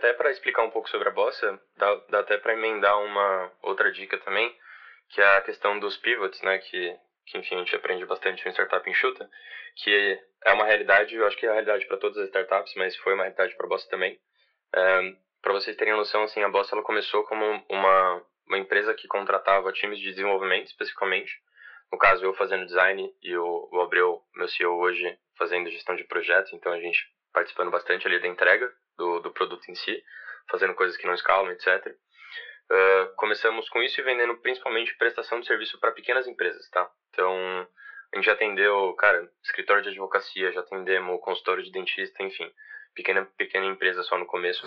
até para explicar um pouco sobre a bossa, dá, dá até para emendar uma outra dica também, que é a questão dos pivots, né, que, que enfim a gente aprende bastante no Startup Enxuta, que é uma realidade, eu acho que é a realidade para todas as startups, mas foi uma realidade para a Bossa também. É, para vocês terem noção, assim, a Bossa ela começou como uma, uma empresa que contratava times de desenvolvimento especificamente. No caso, eu fazendo design e o, o Abreu, meu CEO hoje, fazendo gestão de projetos. Então, a gente participando bastante ali da entrega do, do produto em si, fazendo coisas que não escalam, etc. Uh, começamos com isso e vendendo principalmente prestação de serviço para pequenas empresas, tá? Então, a gente já atendeu, cara, escritório de advocacia, já atendemos consultório de dentista, enfim, pequena, pequena empresa só no começo.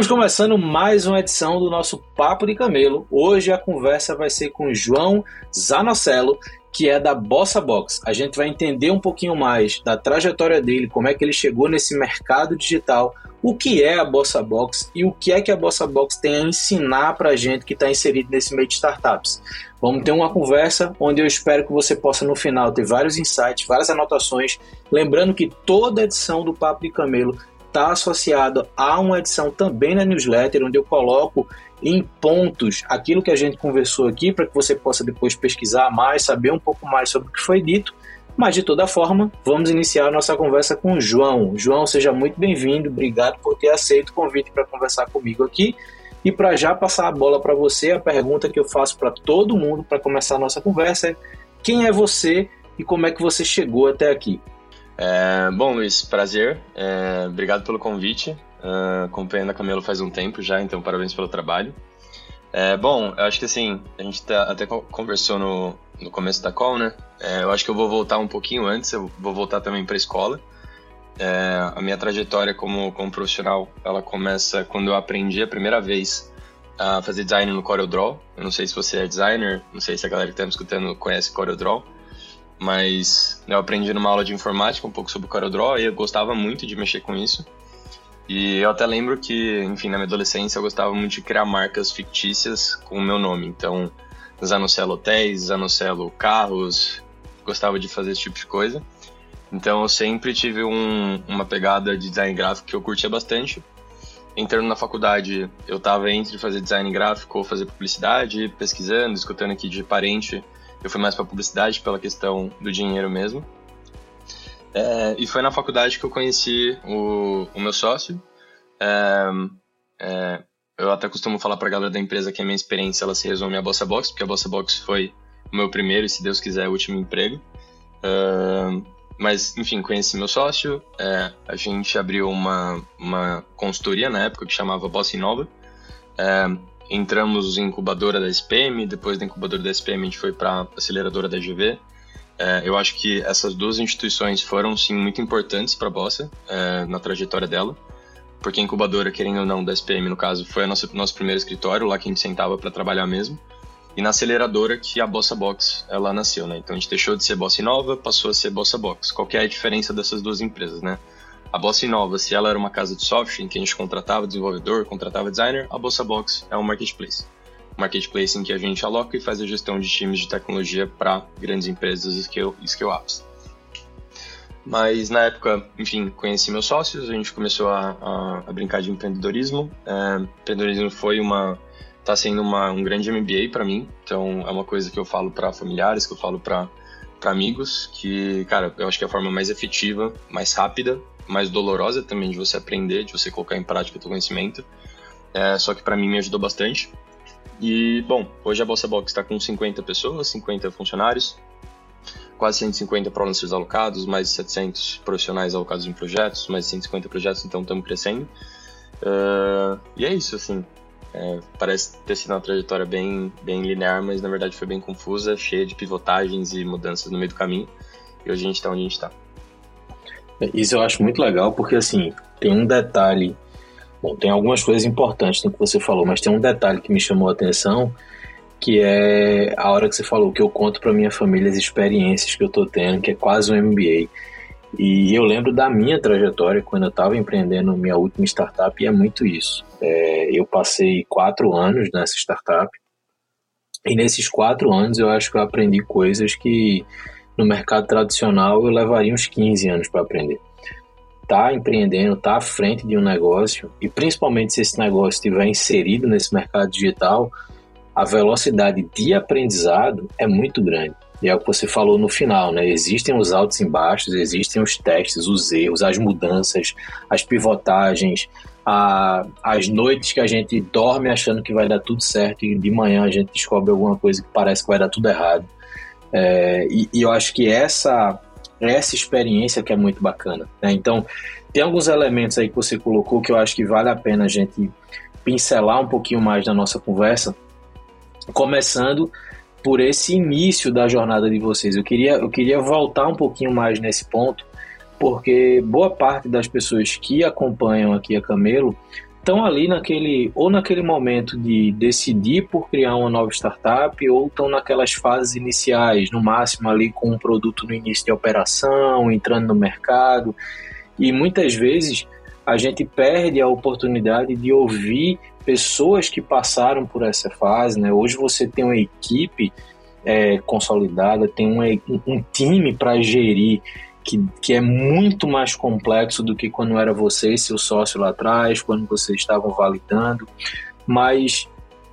Estamos começando mais uma edição do nosso Papo de Camelo. Hoje a conversa vai ser com João Zanocello, que é da Bossa Box. A gente vai entender um pouquinho mais da trajetória dele, como é que ele chegou nesse mercado digital, o que é a Bossa Box e o que é que a Bossa Box tem a ensinar para a gente que está inserido nesse meio de startups. Vamos ter uma conversa onde eu espero que você possa no final ter vários insights, várias anotações. Lembrando que toda edição do Papo de Camelo está associado a uma edição também na newsletter, onde eu coloco em pontos aquilo que a gente conversou aqui, para que você possa depois pesquisar mais, saber um pouco mais sobre o que foi dito. Mas de toda forma, vamos iniciar a nossa conversa com o João. João, seja muito bem-vindo, obrigado por ter aceito o convite para conversar comigo aqui. E para já passar a bola para você, a pergunta que eu faço para todo mundo para começar a nossa conversa é: quem é você e como é que você chegou até aqui? É, bom, Luiz, prazer. É, obrigado pelo convite. Uh, acompanhando a Camelo faz um tempo já, então parabéns pelo trabalho. É, bom, eu acho que assim, a gente tá, até conversou no, no começo da call, né? É, eu acho que eu vou voltar um pouquinho antes, eu vou voltar também para a escola. É, a minha trajetória como, como profissional, ela começa quando eu aprendi a primeira vez a fazer design no CorelDRAW. Eu não sei se você é designer, não sei se a galera que está me escutando conhece CorelDRAW mas eu aprendi numa aula de informática um pouco sobre o CorelDRAW e eu gostava muito de mexer com isso. E eu até lembro que, enfim, na minha adolescência eu gostava muito de criar marcas fictícias com o meu nome. Então, Zanocelo Hotéis, Zanocelo Carros, gostava de fazer esse tipo de coisa. Então, eu sempre tive um, uma pegada de design gráfico que eu curtia bastante. Entrando na faculdade, eu estava entre fazer design gráfico ou fazer publicidade, pesquisando, escutando aqui de parente eu fui mais para publicidade pela questão do dinheiro mesmo. É, e foi na faculdade que eu conheci o, o meu sócio. É, é, eu até costumo falar para a galera da empresa que a minha experiência ela se resume à Bossa Box, porque a Bossa Box foi o meu primeiro e, se Deus quiser, último emprego. É, mas, enfim, conheci meu sócio. É, a gente abriu uma, uma consultoria na época que chamava Bossa Inova. Entramos em incubadora da SPM, depois da incubadora da SPM a gente foi para aceleradora da GV. É, eu acho que essas duas instituições foram, sim, muito importantes para a Bossa é, na trajetória dela, porque a incubadora, querendo ou não, da SPM, no caso, foi o nosso, nosso primeiro escritório, lá que a gente sentava para trabalhar mesmo, e na aceleradora que a Bossa Box ela nasceu, né? Então a gente deixou de ser Bossa Nova, passou a ser Bossa Box. Qual é a diferença dessas duas empresas, né? A Bossa Inova, se ela era uma casa de software em que a gente contratava desenvolvedor, contratava designer, a Bossa Box é um marketplace. Um marketplace em que a gente aloca e faz a gestão de times de tecnologia para grandes empresas e scale, scale apps. Mas na época, enfim, conheci meus sócios, a gente começou a, a, a brincar de empreendedorismo. É, empreendedorismo foi uma, está sendo uma, um grande MBA para mim, então é uma coisa que eu falo para familiares, que eu falo para amigos, que, cara, eu acho que é a forma mais efetiva, mais rápida mais dolorosa também de você aprender, de você colocar em prática o seu conhecimento. É, só que para mim me ajudou bastante. E, bom, hoje a Bossa Box está com 50 pessoas, 50 funcionários, quase 150 freelancers alocados, mais de 700 profissionais alocados em projetos, mais de 150 projetos, então estamos crescendo. Uh, e é isso, assim. É, parece ter sido uma trajetória bem, bem linear, mas na verdade foi bem confusa, cheia de pivotagens e mudanças no meio do caminho. E hoje a gente está onde a gente está. Isso eu acho muito legal, porque assim, tem um detalhe. Bom, tem algumas coisas importantes no que você falou, mas tem um detalhe que me chamou a atenção, que é a hora que você falou que eu conto para minha família as experiências que eu tô tendo, que é quase um MBA. E eu lembro da minha trajetória quando eu estava empreendendo minha última startup, e é muito isso. É, eu passei quatro anos nessa startup, e nesses quatro anos eu acho que eu aprendi coisas que no mercado tradicional eu levaria uns 15 anos para aprender. Tá empreendendo, tá à frente de um negócio, e principalmente se esse negócio estiver inserido nesse mercado digital, a velocidade de aprendizado é muito grande. E é o que você falou no final, né? Existem os altos e baixos, existem os testes, os erros, as mudanças, as pivotagens, a, as noites que a gente dorme achando que vai dar tudo certo e de manhã a gente descobre alguma coisa que parece que vai dar tudo errado. É, e, e, eu acho que essa essa experiência que é muito bacana. Né? Então, tem alguns elementos aí que você colocou que eu acho que vale a pena a gente pincelar um pouquinho mais na nossa conversa, começando por esse início da jornada de vocês. Eu queria, eu queria voltar um pouquinho mais nesse ponto, porque boa parte das pessoas que acompanham aqui a Camelo estão ali naquele ou naquele momento de decidir por criar uma nova startup ou estão naquelas fases iniciais, no máximo ali com um produto no início de operação, entrando no mercado. E muitas vezes a gente perde a oportunidade de ouvir pessoas que passaram por essa fase, né? Hoje você tem uma equipe é, consolidada, tem um, um time para gerir que, que é muito mais complexo do que quando era você e seu sócio lá atrás, quando vocês estavam validando, mas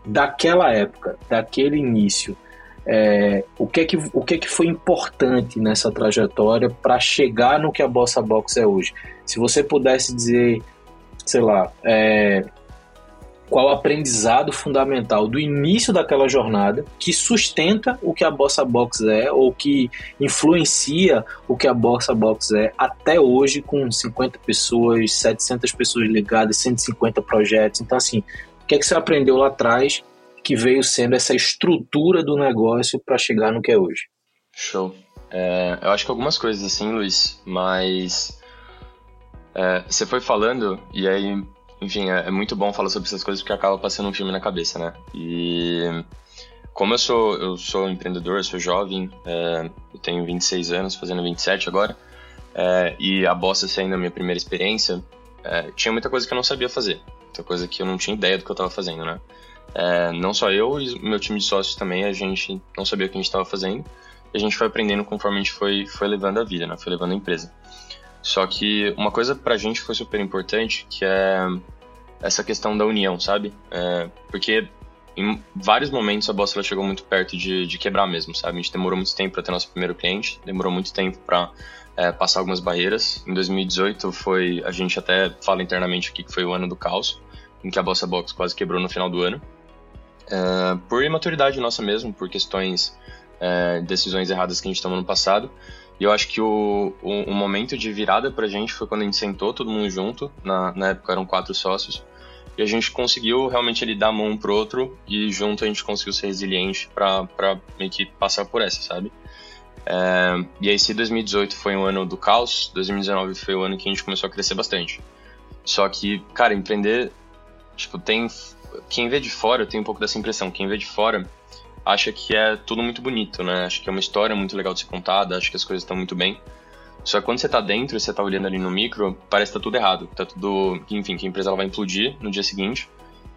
daquela época, daquele início, é, o, que é que, o que é que foi importante nessa trajetória para chegar no que a Bossa Box é hoje? Se você pudesse dizer, sei lá, é, qual o aprendizado fundamental do início daquela jornada que sustenta o que a Bossa Box é ou que influencia o que a Bossa Box é até hoje com 50 pessoas, 700 pessoas ligadas, 150 projetos. Então assim, o que é que você aprendeu lá atrás que veio sendo essa estrutura do negócio para chegar no que é hoje? Show. É, eu acho que algumas coisas assim, Luiz, mas é, você foi falando e aí, enfim, é, é, muito bom falar sobre essas coisas porque acaba passando um filme na cabeça, né? E como eu sou eu sou empreendedor, eu sou jovem, é, eu tenho 26 anos, fazendo 27 agora, é, e a Bossa sendo a minha primeira experiência, é, tinha muita coisa que eu não sabia fazer, muita coisa que eu não tinha ideia do que eu estava fazendo, né? É, não só eu e meu time de sócios também, a gente não sabia o que a gente estava fazendo. E a gente foi aprendendo conforme a gente foi, foi levando a vida, né? Foi levando a empresa. Só que uma coisa pra gente foi super importante, que é essa questão da união, sabe? É, porque em vários momentos a Bossa chegou muito perto de, de, quebrar mesmo, sabe? A gente demorou muito tempo para ter nosso primeiro cliente, demorou muito tempo para é, passar algumas barreiras. Em 2018 foi, a gente até fala internamente aqui que foi o ano do caos, em que a Bossa Box quase quebrou no final do ano. Uh, por imaturidade nossa mesmo, por questões, uh, decisões erradas que a gente tomou no passado. E eu acho que o, o, o, momento de virada pra gente foi quando a gente sentou todo mundo junto, na, na época eram quatro sócios, e a gente conseguiu realmente ali dar mão um pro outro e junto a gente conseguiu ser resiliente para meio que passar por essa, sabe? É, e aí se 2018 foi um ano do caos, 2019 foi o ano que a gente começou a crescer bastante. Só que, cara, empreender, tipo, tem quem vê de fora, eu tenho um pouco dessa impressão, quem vê de fora acha que é tudo muito bonito, né? Acha que é uma história muito legal de ser contada, acha que as coisas estão muito bem. Só que quando você tá dentro e você tá olhando ali no micro, parece que tá tudo errado. Tá tudo. Enfim, que a empresa ela vai implodir no dia seguinte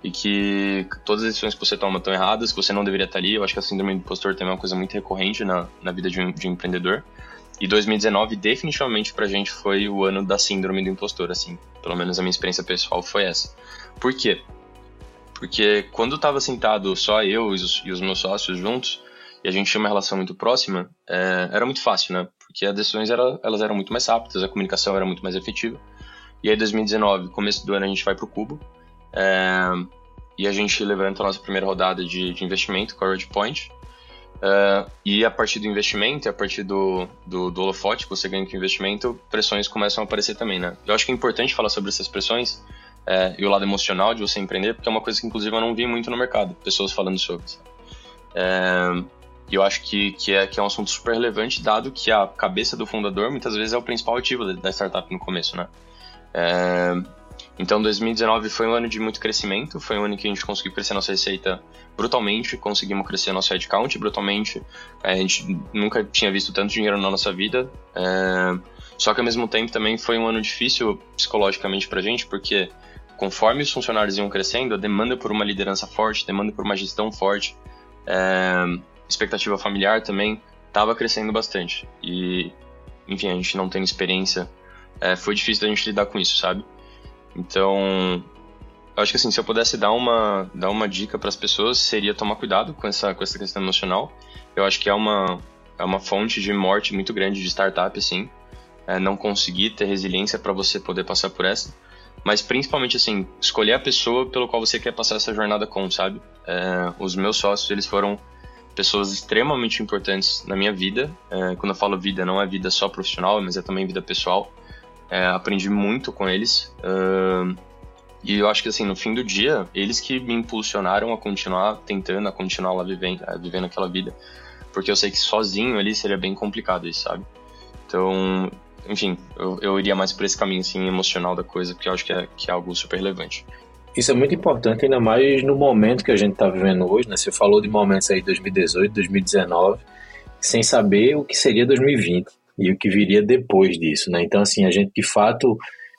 e que todas as decisões que você toma estão erradas, que você não deveria estar ali. Eu acho que a síndrome do impostor também é uma coisa muito recorrente na, na vida de um, de um empreendedor. E 2019 definitivamente pra gente foi o ano da síndrome do impostor, assim. Pelo menos a minha experiência pessoal foi essa. Por quê? Porque quando estava sentado só eu e os, e os, meus sócios juntos, e a gente tinha uma relação muito próxima, é, era muito fácil, né? Porque as decisões era, elas eram muito mais rápidas, a comunicação era muito mais efetiva. E aí, 2019, começo do ano, a gente vai para o Cubo. É, e a gente levanta a nossa primeira rodada de, de investimento Red Point. É, e a partir do investimento, a partir do, do, do holofote que você ganha com o investimento, pressões começam a aparecer também, né? Eu acho que é importante falar sobre essas pressões, é, e o lado emocional de você empreender, porque é uma coisa que inclusive eu não vi muito no mercado, pessoas falando sobre. É, e eu acho que, que, é, que é um assunto super relevante, dado que a cabeça do fundador muitas vezes é o principal ativo da startup no começo, né? É, então, 2019 foi um ano de muito crescimento, foi um ano que a gente conseguiu crescer nossa receita brutalmente, conseguimos crescer nosso headcount brutalmente, a gente nunca tinha visto tanto dinheiro na nossa vida, é, só que ao mesmo tempo também foi um ano difícil psicologicamente pra gente, porque conforme os funcionários iam crescendo, a demanda por uma liderança forte, demanda por uma gestão forte, é, expectativa familiar também estava crescendo bastante. E, enfim, a gente não tendo experiência, é, foi difícil da gente lidar com isso, sabe? Então, eu acho que assim, se eu pudesse dar uma, dar uma dica para as pessoas, seria tomar cuidado com essa, com essa questão emocional. Eu acho que é uma, é uma fonte de morte muito grande de startup, assim. É, não conseguir ter resiliência para você poder passar por essa. Mas principalmente, assim, escolher a pessoa pelo qual você quer passar essa jornada com, sabe? É, os meus sócios, eles foram pessoas extremamente importantes na minha vida. É, quando eu falo vida, não é vida só profissional, mas é também vida pessoal. É, aprendi muito com eles. Uh, e eu acho que, assim, no fim do dia, eles que me impulsionaram a continuar tentando, a continuar lá vivendo, vivendo aquela vida. Porque eu sei que sozinho ali seria bem complicado isso, sabe? Então, enfim, eu, eu iria mais por esse caminho, assim, emocional da coisa, porque eu acho que é, que é algo super relevante. Isso é muito importante, ainda mais no momento que a gente está vivendo hoje, né? Você falou de momentos aí 2018, 2019, sem saber o que seria 2020 e o que viria depois disso, né? Então, assim, a gente de fato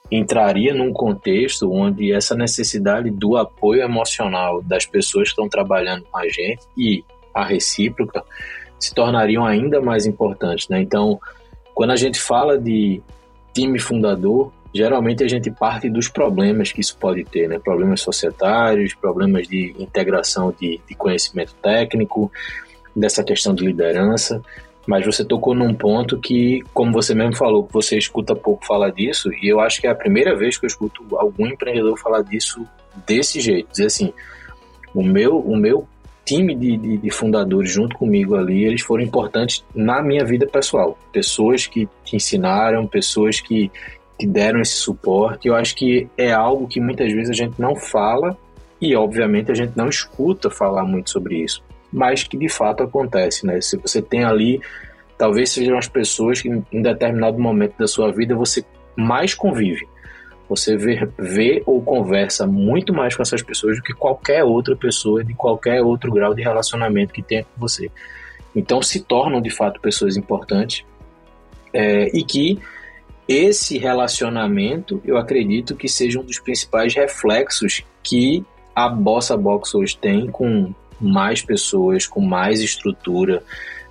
entraria num contexto onde essa necessidade do apoio emocional das pessoas que estão trabalhando com a gente e a recíproca se tornariam ainda mais importantes, né? Então, quando a gente fala de time fundador, geralmente a gente parte dos problemas que isso pode ter, né? Problemas societários, problemas de integração de, de conhecimento técnico, dessa questão de liderança. Mas você tocou num ponto que, como você mesmo falou, você escuta pouco falar disso, e eu acho que é a primeira vez que eu escuto algum empreendedor falar disso desse jeito. Dizer assim, o meu, o meu time de, de, de, fundadores junto comigo ali, eles foram importantes na minha vida pessoal. Pessoas que te ensinaram, pessoas que, que deram esse suporte. Eu acho que é algo que muitas vezes a gente não fala e, obviamente, a gente não escuta falar muito sobre isso, mas que de fato acontece, né? Se você tem ali, talvez sejam as pessoas que em determinado momento da sua vida você mais convive. Você vê, vê ou conversa muito mais com essas pessoas do que qualquer outra pessoa de qualquer outro grau de relacionamento que tenha com você. Então se tornam de fato pessoas importantes é, e que esse relacionamento, eu acredito que seja um dos principais reflexos que a Bossa Box hoje tem com mais pessoas, com mais estrutura,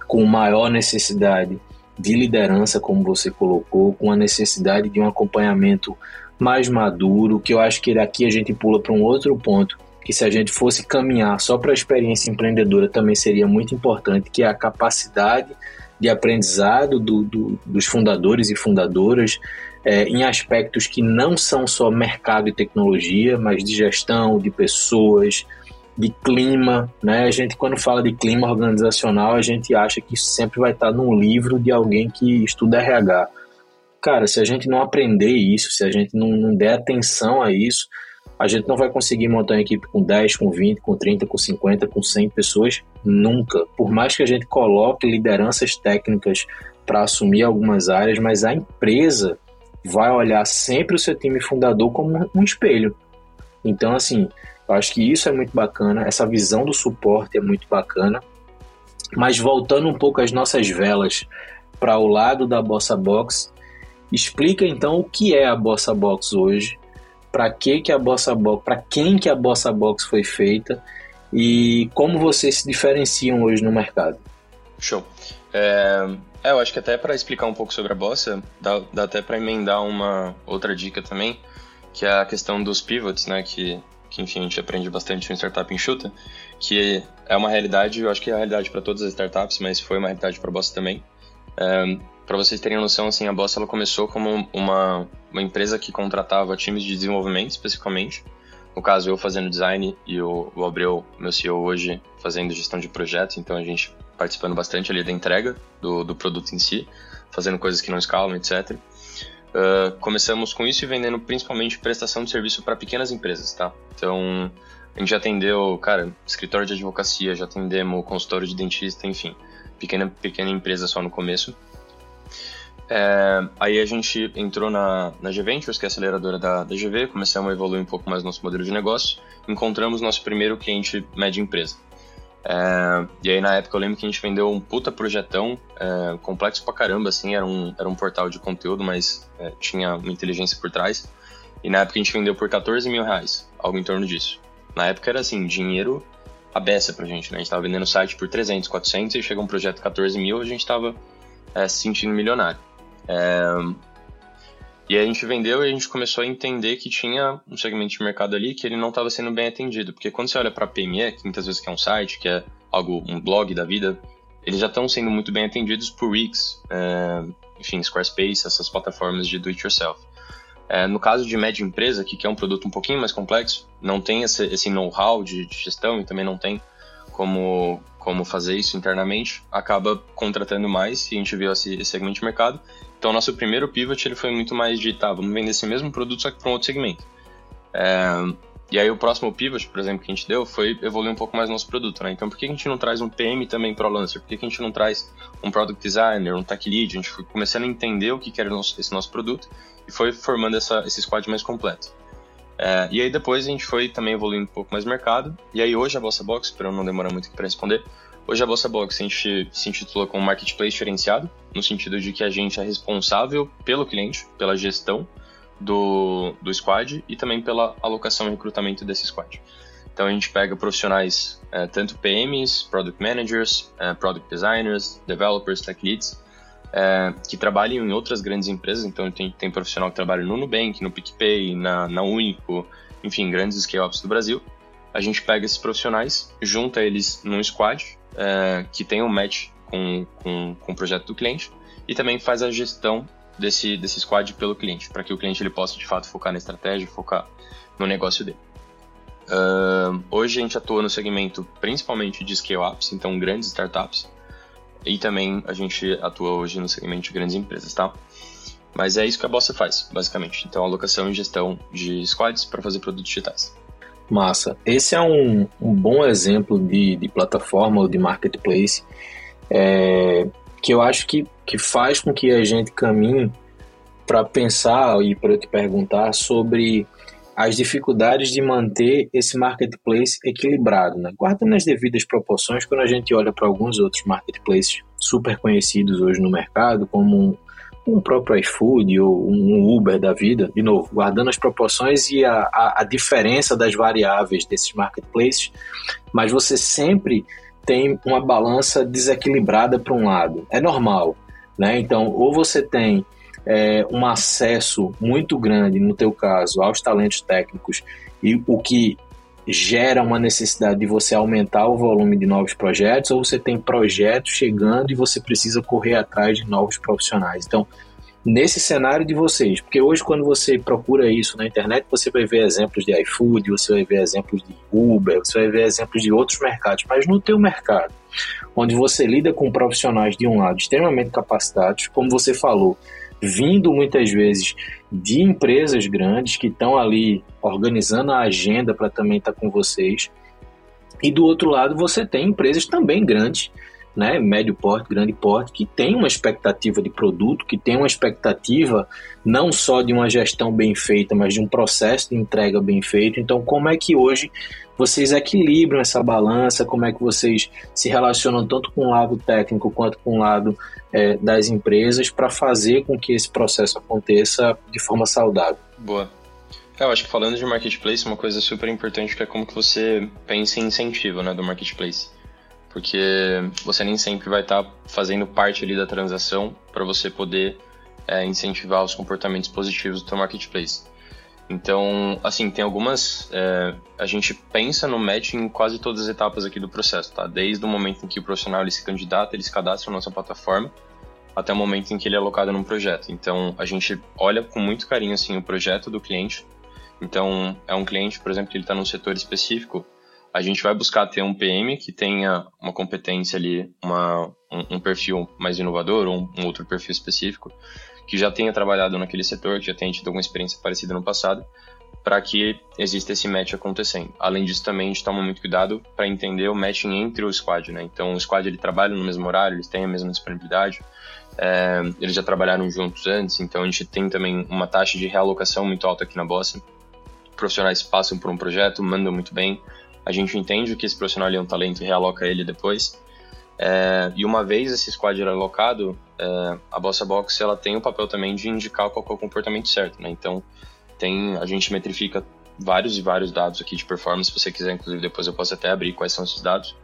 com maior necessidade de liderança, como você colocou, com a necessidade de um acompanhamento mais maduro, que eu acho que daqui a gente pula para um outro ponto, que se a gente fosse caminhar só para a experiência empreendedora também seria muito importante, que é a capacidade de aprendizado do, do, dos fundadores e fundadoras é, em aspectos que não são só mercado e tecnologia, mas de gestão, de pessoas, de clima, né? A gente quando fala de clima organizacional, a gente acha que isso sempre vai estar num livro de alguém que estuda RH. Cara, se a gente não aprender isso, se a gente não, não der atenção a isso, a gente não vai conseguir montar uma equipe com 10, com 20, com 30, com 50, com 100 pessoas nunca. Por mais que a gente coloque lideranças técnicas para assumir algumas áreas, mas a empresa vai olhar sempre o seu time fundador como um espelho. Então, assim, eu acho que isso é muito bacana, essa visão do suporte é muito bacana. Mas voltando um pouco as nossas velas para o lado da Bossa Box, explica então o que é a Bossa Box hoje para que que a Bossa Box, para quem que a Bossa Box foi feita e como vocês se diferenciam hoje no mercado. Show. É, é eu acho que até para explicar um pouco sobre a Bossa, dá, dá até para emendar uma outra dica também, que é a questão dos pivots, né, que, que enfim a gente aprende bastante em startup enxuta, que é uma realidade, eu acho que é a realidade para todas as startups, mas foi uma realidade para a Bossa também. É, para vocês terem noção, assim, a Bossa ela começou como uma, uma empresa que contratava times de desenvolvimento, especificamente. No caso, eu fazendo design e o, o Abreu, meu CEO hoje, fazendo gestão de projetos. Então, a gente participando bastante ali da entrega do, do produto em si, fazendo coisas que não escalam, etc. Uh, ah, começamos com isso e vendendo principalmente prestação de serviço para pequenas empresas, tá? Então, A gente já atendeu, cara, escritório de advocacia, já atendemos consultório de dentista, enfim, pequena, pequena empresa só no começo. É, aí a gente entrou na, na G-Ventures, que é a aceleradora da, da GV, começamos a evoluir um pouco mais nosso modelo de negócio, encontramos nosso primeiro cliente média empresa. É, e aí na época eu lembro que a gente vendeu um puta projetão, é, complexo pra caramba, assim, era um, era um portal de conteúdo, mas é, tinha uma inteligência por trás. E na época a gente vendeu por 14 mil reais, algo em torno disso. Na época era assim, dinheiro a beça pra gente, né? A gente tava vendendo site por 300, 400 e chega um projeto de 14 mil, a gente tava é, se sentindo milionário. É... E a gente vendeu e a gente começou a entender que tinha um segmento de mercado ali que ele não estava sendo bem atendido. Porque quando você olha para a PME, que muitas vezes é um site, que é algo, um blog da vida, eles já estão sendo muito bem atendidos por Wix, é, enfim, Squarespace, essas plataformas de do-it-yourself. É, no caso de média empresa, que quer um produto um pouquinho mais complexo, não tem esse, esse know-how de, de, gestão e também não tem como, como fazer isso internamente, acaba contratando mais e a gente viu esse, esse segmento de mercado então, nosso primeiro pivot ele foi muito mais de, tá, vamos vender esse mesmo produto, só que para um outro segmento. É, e aí, o próximo pivot, por exemplo, que a gente deu foi evoluir um pouco mais nosso produto, né? Então, por que a gente não traz um PM também para o Lancer? Por que a gente não traz um Product Designer, um Tech Lead? A gente foi começando a entender o que era esse nosso produto e foi formando essa, esse squad mais completo. É, e aí, depois, a gente foi também evoluindo um pouco mais o mercado. E aí, hoje, a Bossa Box, para não demorar muito para responder, Hoje a Bolsa Box a gente se intitula como Marketplace Gerenciado, no sentido de que a gente é responsável pelo cliente, pela gestão do, do squad e também pela alocação e recrutamento desse squad. Então a gente pega profissionais, é, tanto PMs, Product Managers, é, Product Designers, Developers, Tech Leads, é, que trabalham em outras grandes empresas. Então tem, tem profissional que trabalha no Nubank, no PicPay, na, na Único, enfim, grandes scale-ups do Brasil. A gente pega esses profissionais, junta eles num squad é, que tem um match com, com, com o projeto do cliente e também faz a gestão desse, desse squad pelo cliente, para que o cliente ele possa de fato focar na estratégia, focar no negócio dele. Uh, hoje a gente atua no segmento principalmente de scale-ups, então grandes startups, e também a gente atua hoje no segmento de grandes empresas, tá? Mas é isso que a Bossa faz, basicamente. Então, alocação e gestão de squads para fazer produtos digitais. Massa. Esse é um, um bom exemplo de, de plataforma ou de marketplace é, que eu acho que, que faz com que a gente caminhe para pensar e para te perguntar sobre as dificuldades de manter esse marketplace equilibrado, né? guardando as devidas proporções quando a gente olha para alguns outros marketplaces super conhecidos hoje no mercado, como um próprio iFood ou um Uber da vida, de novo, guardando as proporções e a, a, a diferença das variáveis desses marketplaces, mas você sempre tem uma balança desequilibrada para um lado. É normal, né? Então, ou você tem é, um acesso muito grande, no teu caso, aos talentos técnicos e o que gera uma necessidade de você aumentar o volume de novos projetos, ou você tem projetos chegando e você precisa correr atrás de novos profissionais. Então, nesse cenário de vocês, porque hoje quando você procura isso na internet, você vai ver exemplos de iFood, você vai ver exemplos de Uber, você vai ver exemplos de outros mercados, mas no teu mercado, onde você lida com profissionais de um lado extremamente capacitados, como você falou, vindo muitas vezes de empresas grandes que estão ali organizando a agenda para também estar tá com vocês. E do outro lado, você tem empresas também grandes, né, médio porte, grande porte, que tem uma expectativa de produto, que tem uma expectativa não só de uma gestão bem feita, mas de um processo de entrega bem feito. Então, como é que hoje vocês equilibram essa balança, como é que vocês se relacionam tanto com o lado técnico quanto com o lado é, das empresas para fazer com que esse processo aconteça de forma saudável. Boa. É, eu acho que falando de marketplace, uma coisa super importante que é como que você pensa em incentivo né, do marketplace. Porque você nem sempre vai estar tá fazendo parte ali da transação para você poder é, incentivar os comportamentos positivos do seu marketplace. Então, assim, tem algumas. É, a gente pensa no match em quase todas as etapas aqui do processo, tá? Desde o momento em que o profissional ele se candidata, ele se cadastra na nossa plataforma, até o momento em que ele é alocado num projeto. Então, a gente olha com muito carinho assim o projeto do cliente. Então, é um cliente, por exemplo, que ele está num setor específico, a gente vai buscar ter um PM que tenha uma competência ali, uma, um, um perfil mais inovador ou um, um outro perfil específico que já tenha trabalhado naquele setor, que já tenha tido alguma experiência parecida no passado, para que exista esse match acontecendo. Além disso, também a gente toma muito cuidado para entender o matching entre o squad, né? Então, o squad ele trabalha no mesmo horário, eles têm a mesma disponibilidade, é, eles já trabalharam juntos antes, então a gente tem também uma taxa de realocação muito alta aqui na Bossa. Profissionais passam por um projeto, mandam muito bem, a gente entende que esse profissional é um talento e realoca ele depois. É, e uma vez esse squad alocado, é, a Bossa Box ela tem o papel também de indicar qual é o comportamento certo, né? Então, tem, a gente metrifica vários e vários dados aqui de performance. Se você quiser, inclusive, depois eu posso até abrir quais são esses dados.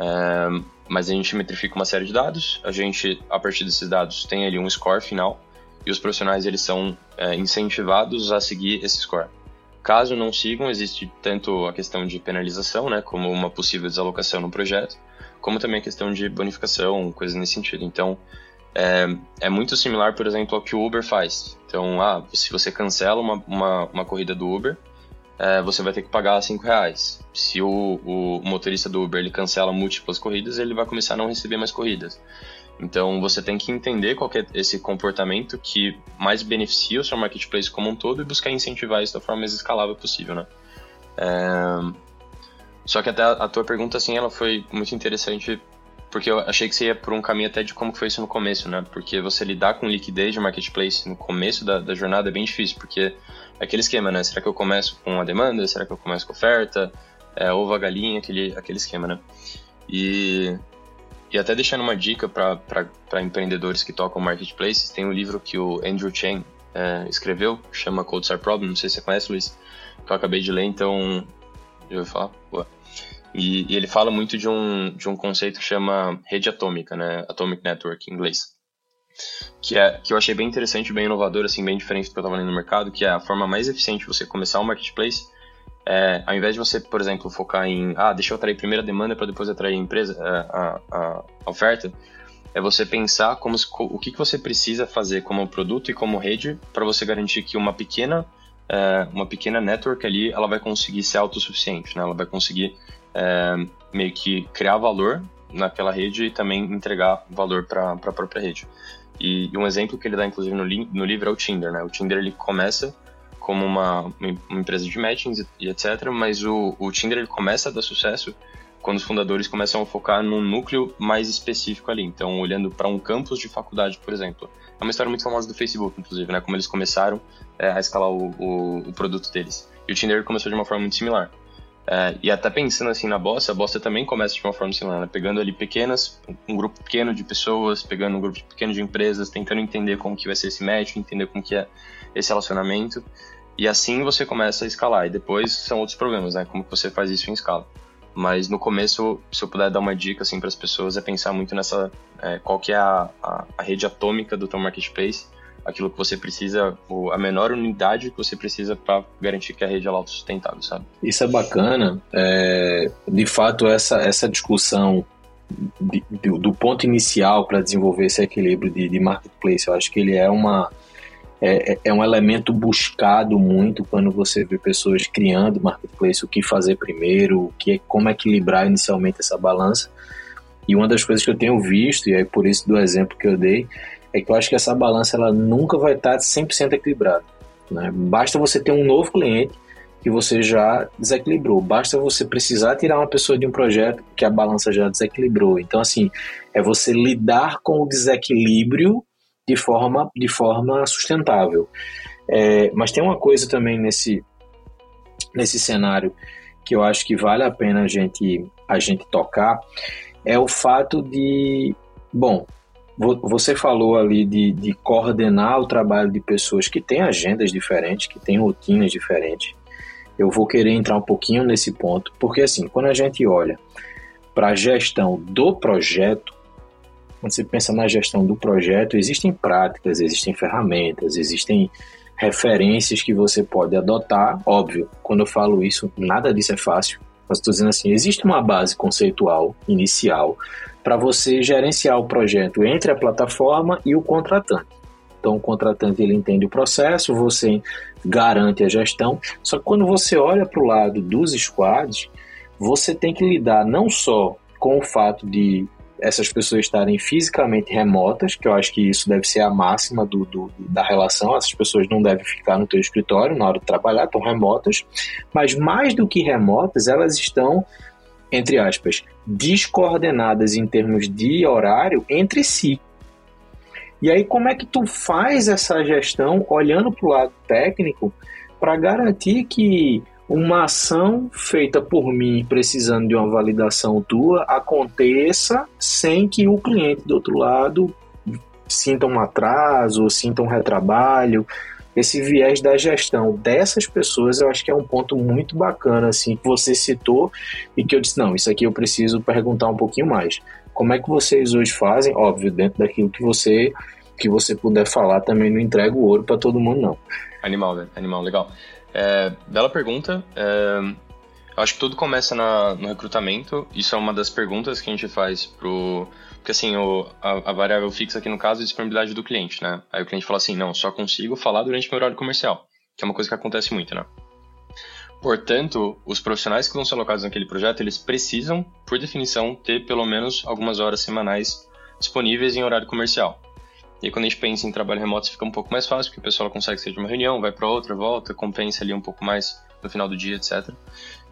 É, mas a gente metrifica uma série de dados. A gente, a partir desses dados, tem ali um score final e os profissionais eles são é, incentivados a seguir esse score. Caso não sigam, existe tanto a questão de penalização, né, como uma possível desalocação no projeto, como também a questão de bonificação, coisas nesse sentido. Então, é, é, muito similar, por exemplo, ao que o Uber faz. Então, ah, se você cancela uma, uma, uma corrida do Uber, é, você vai ter que pagar 5 reais. Se o, o, motorista do Uber ele cancela múltiplas corridas, ele vai começar a não receber mais corridas. Então, você tem que entender qual é esse comportamento que mais beneficia o seu marketplace como um todo e buscar incentivar isso da forma mais escalável possível, né? É... Só que até a, tua pergunta, assim, ela foi muito interessante porque eu achei que você ia por um caminho até de como foi isso no começo, né? Porque você lidar com liquidez de marketplace no começo da, da jornada é bem difícil, porque é aquele esquema, né? Será que eu começo com a demanda? Será que eu começo com oferta? É, ovo a galinha, aquele, aquele esquema, né? E, e até deixando uma dica para empreendedores que tocam marketplaces, tem um livro que o Andrew Chen é, escreveu, chama Cold Start Problem, não sei se você conhece, Luiz, que eu acabei de ler, então eu vou falar, boa. E, e, ele fala muito de um, de um conceito que chama rede atômica, né? Atomic Network em inglês. Que, é, que eu achei bem interessante, bem inovador, assim, bem diferente do que eu estava lendo no mercado, que é a forma mais eficiente de você começar um marketplace. É, ao invés de você, por exemplo, focar em, ah, deixa eu atrair primeiro a demanda para depois atrair a empresa, a, a, a, oferta, é você pensar como, o que, que você precisa fazer como produto e como rede para você garantir que uma pequena, é, uma pequena network ali, ela vai conseguir ser autossuficiente, né? Ela vai conseguir é, meio que criar valor naquela rede e também entregar valor para a própria rede. E, e, um exemplo que ele dá, inclusive, no, li no livro é o Tinder, né? O Tinder, ele começa como uma, uma empresa de matchings e, etc., mas o, o Tinder, ele começa a dar sucesso quando os fundadores começam a focar num núcleo mais específico ali. Então, olhando para um campus de faculdade, por exemplo. É uma história muito famosa do Facebook, inclusive, né? Como eles começaram é, a escalar o, o, o, produto deles. E o Tinder começou de uma forma muito similar. É, e até pensando assim na Bossa, a Bossa também começa de uma forma similar, né? pegando ali pequenas, um grupo pequeno de pessoas, pegando um grupo pequeno de empresas, tentando entender como que vai ser esse match, entender como que é esse relacionamento, e assim você começa a escalar, e depois são outros problemas, né, como que você faz isso em escala. Mas no começo, se eu puder dar uma dica assim para as pessoas, é pensar muito nessa, é, qual que é a, a, a rede atômica do teu marketplace, aquilo que você precisa, a menor unidade que você precisa para garantir que a rede é autossustentável, sabe? Isso é bacana. É, de fato, essa, essa discussão de, de, do ponto inicial para desenvolver esse equilíbrio de, de, marketplace, eu acho que ele é uma é, é, é um elemento buscado muito quando você vê pessoas criando marketplace, o que fazer primeiro, o que, como equilibrar inicialmente essa balança. E uma das coisas que eu tenho visto, e aí por isso do exemplo que eu dei, é que eu acho que essa balança ela nunca vai estar 100% equilibrada. Né? Basta você ter um novo cliente que você já desequilibrou. Basta você precisar tirar uma pessoa de um projeto que a balança já desequilibrou. Então, assim, é você lidar com o desequilíbrio de forma, de forma sustentável. É, mas tem uma coisa também nesse, nesse cenário que eu acho que vale a pena a gente, a gente tocar, é o fato de, bom, você falou ali de, de coordenar o trabalho de pessoas que têm agendas diferentes, que têm rotinas diferentes. Eu vou querer entrar um pouquinho nesse ponto, porque assim, quando a gente olha para a gestão do projeto, quando você pensa na gestão do projeto, existem práticas, existem ferramentas, existem referências que você pode adotar. Óbvio, quando eu falo isso, nada disso é fácil. Mas estou dizendo assim, existe uma base conceitual inicial para você gerenciar o projeto entre a plataforma e o contratante. Então, o contratante ele entende o processo, você garante a gestão. Só que quando você olha para o lado dos squads, você tem que lidar não só com o fato de essas pessoas estarem fisicamente remotas, que eu acho que isso deve ser a máxima do, do, da relação. Essas pessoas não devem ficar no teu escritório na hora de trabalhar, estão remotas. Mas mais do que remotas, elas estão, entre aspas, descoordenadas em termos de horário entre si. E aí, como é que tu faz essa gestão olhando para o lado técnico para garantir que uma ação feita por mim precisando de uma validação tua aconteça sem que o cliente do outro lado sinta um atraso, sinta um retrabalho. Esse viés da gestão dessas pessoas eu acho que é um ponto muito bacana, assim, que você citou e que eu disse, não, isso aqui eu preciso perguntar um pouquinho mais. Como é que vocês hoje fazem? Óbvio, dentro daquilo que você que você puder falar, também não entrega o ouro para todo mundo, não. Animal, velho. Animal, legal. É, bela pergunta. É, eu acho que tudo começa na, no recrutamento. Isso é uma das perguntas que a gente faz pro. Porque assim, o, a, a, variável fixa aqui no caso é a disponibilidade do cliente, né? Aí o cliente fala assim: não, só consigo falar durante meu horário comercial, que é uma coisa que acontece muito, né? Portanto, os profissionais que vão ser alocados naquele projeto, eles precisam, por definição, ter pelo menos algumas horas semanais disponíveis em horário comercial. E aí, quando a gente pensa em trabalho remoto, fica um pouco mais fácil, porque o pessoal consegue sair de uma reunião, vai para outra, volta, compensa ali um pouco mais no final do dia, etc.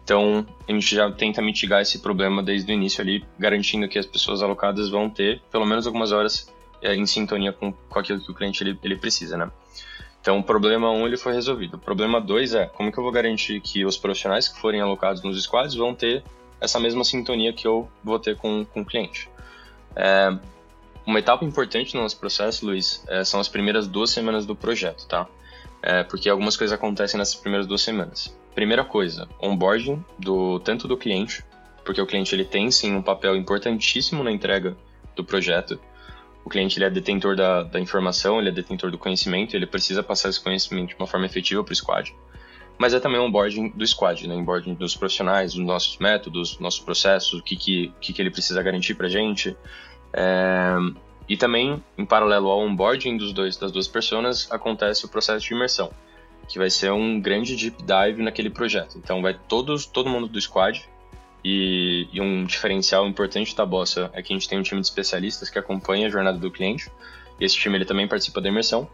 Então, a gente já tenta mitigar esse problema desde o início ali, garantindo que as pessoas alocadas vão ter pelo menos algumas horas é, em sintonia com, com aquilo que o cliente ele, ele precisa, né? Então, o problema 1 um, ele foi resolvido. O problema 2 é como que eu vou garantir que os profissionais que forem alocados nos squads vão ter essa mesma sintonia que eu vou ter com, com o cliente. É, uma etapa importante no nosso processo, Luiz, é, são as primeiras duas semanas do projeto, tá? É, porque algumas coisas acontecem nessas primeiras duas semanas. Primeira coisa, onboarding do tanto do cliente, porque o cliente ele tem sim um papel importantíssimo na entrega do projeto. O cliente ele é detentor da, da informação, ele é detentor do conhecimento, ele precisa passar esse conhecimento de uma forma efetiva para o squad. Mas é também onboarding do squad, né? onboarding dos profissionais, dos nossos métodos, nossos processos, o que, que, que, que ele precisa garantir para a gente, é, e também, em paralelo ao onboarding dos dois, das duas pessoas, acontece o processo de imersão, que vai ser um grande deep dive naquele projeto. Então, vai todos, todo mundo do squad, e, e, um diferencial importante da Bossa é que a gente tem um time de especialistas que acompanha a jornada do cliente, esse time ele também participa da imersão.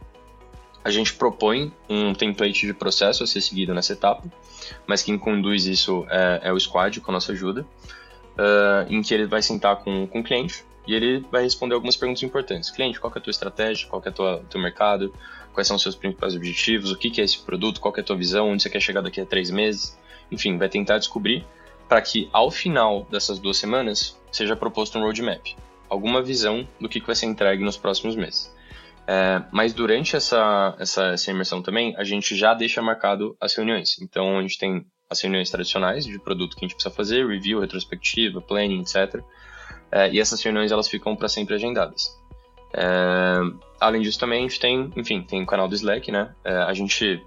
A gente propõe um template de processo a ser seguido nessa etapa, mas quem conduz isso é, é o squad com a nossa ajuda, uh, em que ele vai sentar com, com o cliente e ele vai responder algumas perguntas importantes. Cliente, qual é a tua estratégia? Qual é o teu mercado? Quais são os seus principais objetivos? O que, que é esse produto? Qual é a tua visão? Onde você quer chegar daqui a três meses? Enfim, vai tentar descobrir para que ao final dessas duas semanas seja proposto um roadmap, alguma visão do que, que vai ser entregue nos próximos meses. É, mas durante essa, essa, essa imersão também, a gente já deixa marcado as reuniões. Então, a gente tem as reuniões tradicionais de produto que a gente precisa fazer, review, retrospectiva, planning, etc. É, e essas reuniões elas ficam para sempre agendadas. É, além disso também a gente tem, enfim, tem o canal do Slack, né? É, a gente,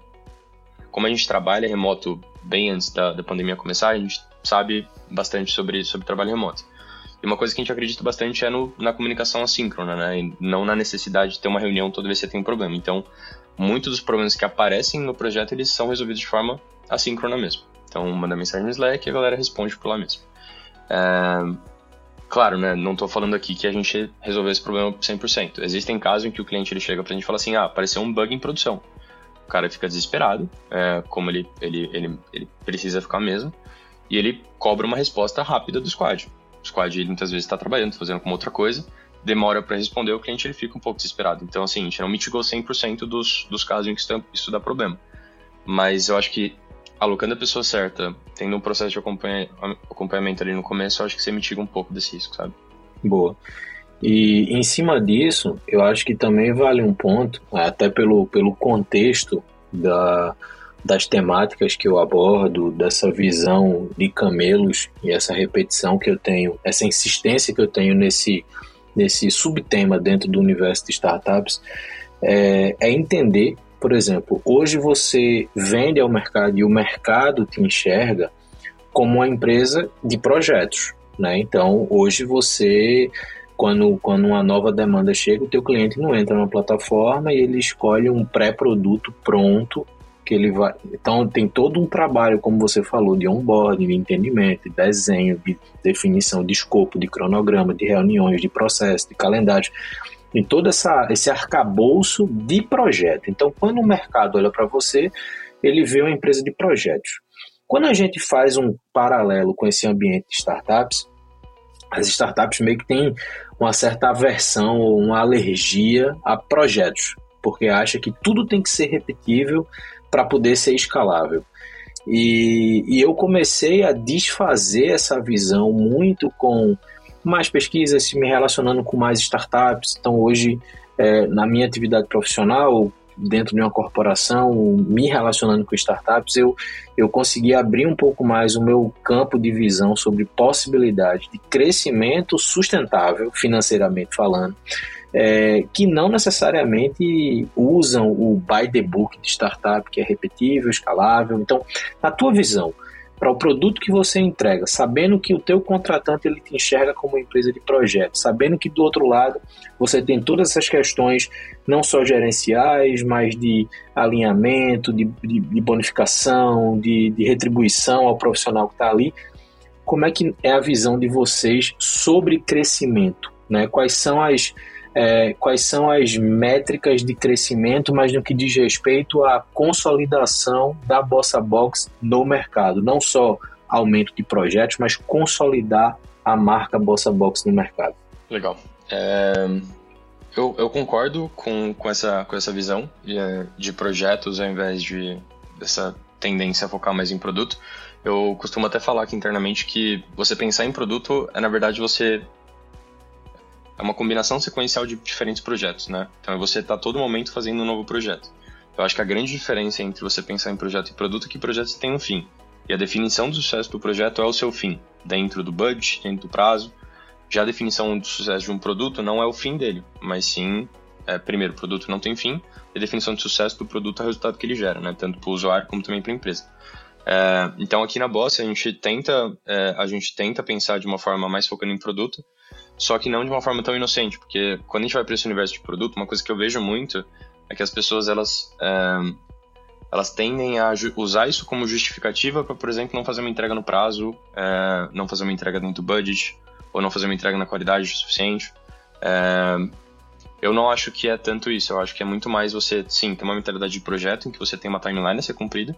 como a gente trabalha remoto bem antes da, da pandemia começar, a gente sabe bastante sobre, sobre trabalho remoto. E uma coisa que a gente acredita bastante é no, na comunicação assíncrona, né? E não na necessidade de ter uma reunião toda vez que você tem um problema. Então, muitos dos problemas que aparecem no projeto, eles são resolvidos de forma assíncrona mesmo. Então, manda mensagem no Slack e a galera responde por lá mesmo. É, Claro, né, não estou falando aqui que a gente resolveu esse problema 100%. Existem casos em que o cliente ele chega para a gente e fala assim, ah, apareceu um bug em produção. O cara fica desesperado, é, como ele, ele, ele, ele precisa ficar mesmo, e ele cobra uma resposta rápida do squad. O squad ele, muitas vezes está trabalhando, tá fazendo com outra coisa, demora para responder, o cliente ele fica um pouco desesperado. Então, assim, a gente não mitigou 100% dos, dos casos em que isso dá problema. Mas eu acho que alocando a pessoa certa, tendo um processo de acompanhamento ali no começo, eu acho que você mitiga um pouco desse risco, sabe? Boa. E em cima disso, eu acho que também vale um ponto, até pelo, pelo contexto da, das temáticas que eu abordo, dessa visão de camelos e essa repetição que eu tenho, essa insistência que eu tenho nesse, nesse subtema dentro do universo de startups, é, é entender por exemplo, hoje você vende ao mercado e o mercado te enxerga como uma empresa de projetos, né? Então, hoje você quando, quando uma nova demanda chega, o teu cliente não entra na plataforma e ele escolhe um pré-produto pronto que ele vai. Então tem todo um trabalho, como você falou, de onboarding, de entendimento, de desenho, de definição de escopo, de cronograma, de reuniões, de processo, de calendário. Em todo essa, esse arcabouço de projeto. Então, quando o mercado olha para você, ele vê uma empresa de projetos. Quando a gente faz um paralelo com esse ambiente de startups, as startups meio que têm uma certa aversão ou uma alergia a projetos, porque acha que tudo tem que ser repetível para poder ser escalável. E, e, eu comecei a desfazer essa visão muito com mais pesquisas, me relacionando com mais startups. Então, hoje, é, na minha atividade profissional, dentro de uma corporação, me relacionando com startups, eu, eu consegui abrir um pouco mais o meu campo de visão sobre possibilidade de crescimento sustentável, financeiramente falando, é, que não necessariamente usam o buy the book de startup, que é repetível, escalável. Então, na tua visão, para o produto que você entrega, sabendo que o teu contratante ele te enxerga como empresa de projeto, sabendo que do outro lado você tem todas essas questões não só gerenciais, mas de alinhamento, de, de, de bonificação, de, de retribuição ao profissional que está ali. Como é que é a visão de vocês sobre crescimento? Né? Quais são as é, quais são as métricas de crescimento, mas no que diz respeito à consolidação da Bossa Box no mercado. Não só aumento de projetos, mas consolidar a marca Bossa Box no mercado. Legal. É, eu, eu, concordo com, com, essa, com essa visão de, de projetos ao invés de dessa tendência a focar mais em produto. Eu costumo até falar aqui internamente que você pensar em produto é, na verdade, você é uma combinação sequencial de diferentes projetos, né? Então é você estar tá todo momento fazendo um novo projeto. Eu acho que a grande diferença entre você pensar em projeto e produto é que projetos têm um fim. E a definição do sucesso do projeto é o seu fim, dentro do budget, dentro do prazo. Já a definição do sucesso de um produto não é o fim dele, mas sim, é, primeiro, o produto não tem fim, e a definição de sucesso do produto é o resultado que ele gera, né? Tanto para o usuário como também para a empresa. É, então aqui na Boss a gente tenta é, a gente tenta pensar de uma forma mais focando em produto só que não de uma forma tão inocente, porque quando a gente vai para esse universo de produto, uma coisa que eu vejo muito é que as pessoas elas elas tendem a usar isso como justificativa para, por exemplo, não fazer uma entrega no prazo, é, não fazer uma entrega dentro do budget, ou não fazer uma entrega na qualidade suficiente. Eu não acho que é tanto isso, eu acho que é muito mais você, sim, ter uma mentalidade de projeto em que você tem uma timeline a ser cumprida,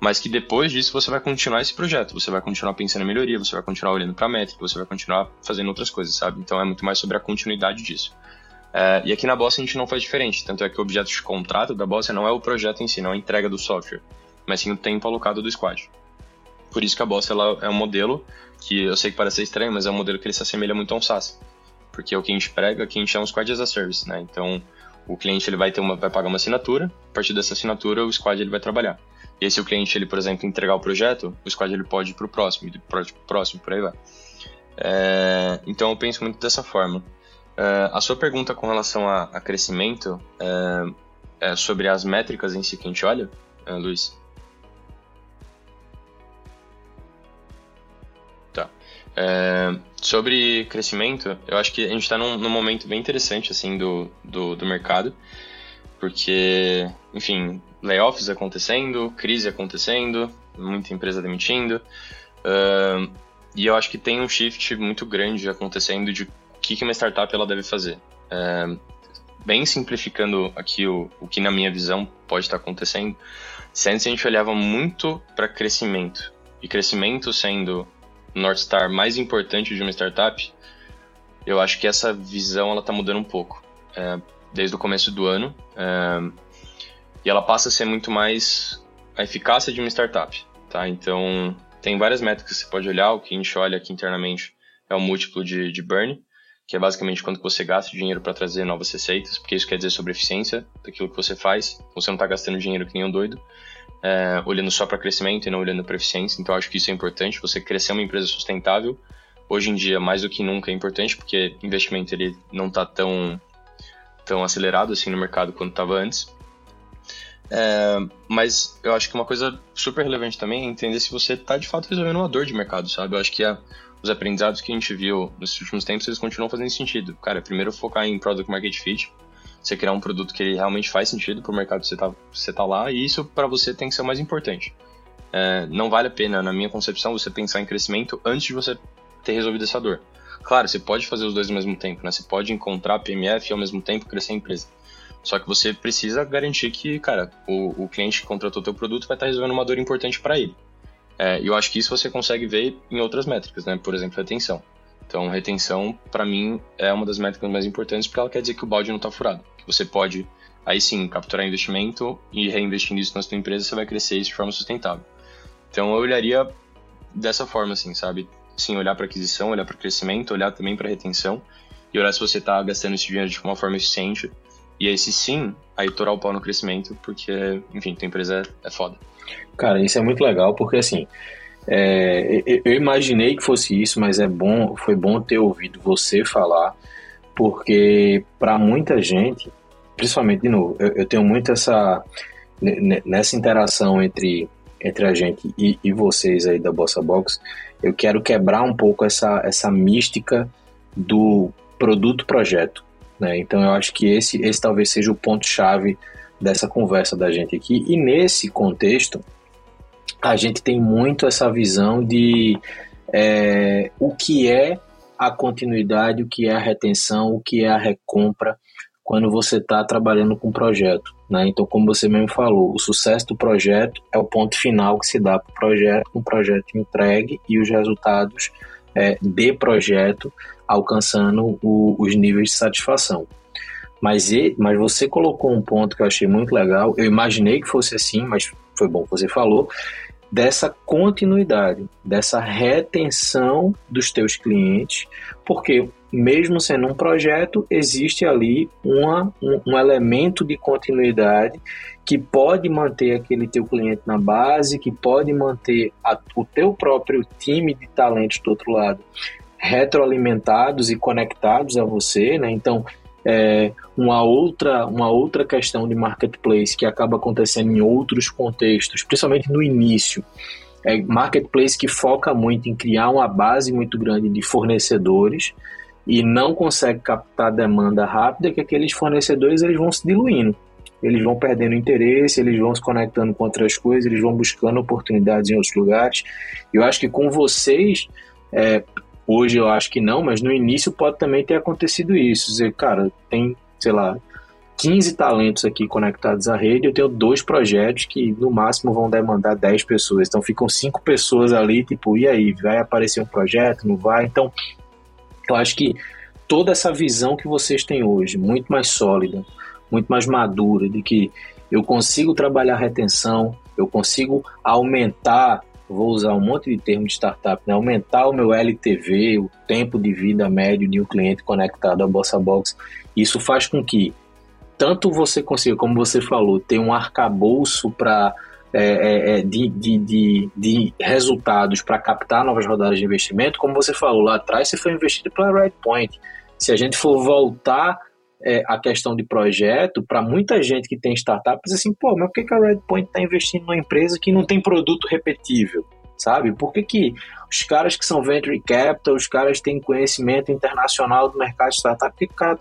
mas que depois disso você vai continuar esse projeto, você vai continuar pensando em melhoria, você vai continuar olhando para métrica, você vai continuar fazendo outras coisas, sabe? Então é muito mais sobre a continuidade disso. É, e aqui na Bossa a gente não faz diferente, tanto é que o objeto de contrato da Bossa não é o projeto em si, não é a entrega do software, mas sim o tempo alocado do squad. Por isso que a Bossa ela é um modelo que eu sei que parece estranho, mas é um modelo que ele se assemelha muito a um SaaS, porque o que a gente prega, que a gente chama Squad as a Service, né? Então o cliente ele vai ter uma, vai pagar uma assinatura, a partir dessa assinatura o squad ele vai trabalhar. E aí, se o cliente, ele, por exemplo, entregar o projeto, o squad ele pode ir para o próximo, para o próximo, por aí vai. É, então, eu penso muito dessa forma. É, a sua pergunta com relação a, a crescimento é, é, sobre as métricas em si que a gente olha, é, Luiz? Tá. É, sobre crescimento, eu acho que a gente está num, num, momento bem interessante assim do, do, do mercado, porque, enfim, layoffs acontecendo, crise acontecendo, muita empresa demitindo. Uh, e eu acho que tem um shift muito grande acontecendo de o que, uma startup ela deve fazer. Uh, bem simplificando aqui o, o que na minha visão pode estar acontecendo, se antes a gente olhava muito para crescimento, e crescimento sendo o North Star mais importante de uma startup, eu acho que essa visão ela está mudando um pouco. Desde o começo do ano. E ela passa a ser muito mais a eficácia de uma startup, tá? Então, tem várias métricas que você pode olhar. O que a gente olha aqui internamente é o múltiplo de, de burn, que é basicamente quanto você gasta dinheiro para trazer novas receitas, porque isso quer dizer sobre eficiência daquilo que você faz. Você não está gastando dinheiro que nem um doido, é, olhando só para crescimento e não olhando para eficiência. Então, acho que isso é importante. Você crescer uma empresa sustentável, hoje em dia, mais do que nunca, é importante, porque investimento ele não está tão, tão acelerado assim no mercado quanto estava antes. É, mas eu acho que uma coisa super relevante também é entender se você está de fato resolvendo uma dor de mercado, sabe? Eu acho que a, os aprendizados que a gente viu nesses últimos tempos, eles continuam fazendo sentido. Cara, primeiro focar em Product Market Fit, você criar um produto que ele realmente faz sentido para o mercado que você está você tá lá, e isso para você tem que ser o mais importante. É, não vale a pena, na minha concepção, você pensar em crescimento antes de você ter resolvido essa dor. Claro, você pode fazer os dois ao mesmo tempo, né? Você pode encontrar PMF e ao mesmo tempo crescer a empresa. Só que você precisa garantir que, cara, o, o cliente que contratou teu produto vai estar resolvendo uma dor importante para ele. É, eu acho que isso você consegue ver em outras métricas, né? Por exemplo, retenção. Então, retenção, para mim, é uma das métricas mais importantes porque ela quer dizer que o balde não está furado. Você pode, aí sim, capturar investimento e reinvestindo isso na sua empresa, você vai crescer isso de forma sustentável. Então, eu olharia dessa forma, assim, sabe? Sim, olhar para aquisição, olhar para crescimento, olhar também para retenção e olhar se você está gastando esse dinheiro de uma forma eficiente. E aí, se sim, aí torar o pau no crescimento, porque, enfim, tua empresa é, foda. Cara, isso é muito legal, porque assim, é, eu imaginei que fosse isso, mas é bom, foi bom ter ouvido você falar, porque para muita gente, principalmente de novo, eu, eu, tenho muito essa nessa interação entre entre a gente e, e vocês aí da Bossa Box, eu quero quebrar um pouco essa essa mística do produto projeto, né? Então eu acho que esse esse talvez seja o ponto chave dessa conversa da gente aqui e nesse contexto a gente tem muito essa visão de é, o que é a continuidade, o que é a retenção, o que é a recompra quando você está trabalhando com um projeto. Né? Então, como você mesmo falou, o sucesso do projeto é o ponto final que se dá para o projeto, um projeto entregue e os resultados é, de projeto alcançando o, os níveis de satisfação. Mas, mas você colocou um ponto que eu achei muito legal. Eu imaginei que fosse assim, mas foi bom que você falou, dessa continuidade, dessa retenção dos teus clientes, porque mesmo sendo um projeto, existe ali uma, um, um elemento de continuidade que pode manter aquele teu cliente na base, que pode manter a, o teu próprio time de talentos do outro lado retroalimentados e conectados a você, né? Então, é, uma, outra, uma outra questão de marketplace que acaba acontecendo em outros contextos, principalmente no início. É marketplace que foca muito em criar uma base muito grande de fornecedores e não consegue captar demanda rápida, que aqueles fornecedores eles vão se diluindo. Eles vão perdendo interesse, eles vão se conectando com outras coisas, eles vão buscando oportunidades em outros lugares. Eu acho que com vocês, é, Hoje eu acho que não, mas no início pode também ter acontecido isso. Dizer, cara, tem, sei lá, 15 talentos aqui conectados à rede, eu tenho dois projetos que no máximo vão demandar 10 pessoas. Então ficam cinco pessoas ali, tipo, e aí, vai aparecer um projeto, não vai? Então, eu acho que toda essa visão que vocês têm hoje, muito mais sólida, muito mais madura, de que eu consigo trabalhar retenção, eu consigo aumentar vou usar um monte de termo de startup, né? aumentar o meu LTV, o tempo de vida médio de um cliente conectado à Bossa Box. Isso faz com que tanto você consiga, como você falou, ter um arcabouço para é, é, é, de, de, de, de, resultados para captar novas rodadas de investimento, como você falou lá atrás, você foi investido pela Redpoint. Se a gente for voltar é, a questão de projeto, para muita gente que tem startup, diz assim, pô, mas por que, que a Redpoint está investindo numa empresa que não tem produto repetível? Sabe? Por que, que os caras que são venture capital, os caras têm conhecimento internacional do mercado de startup? Porque, cara,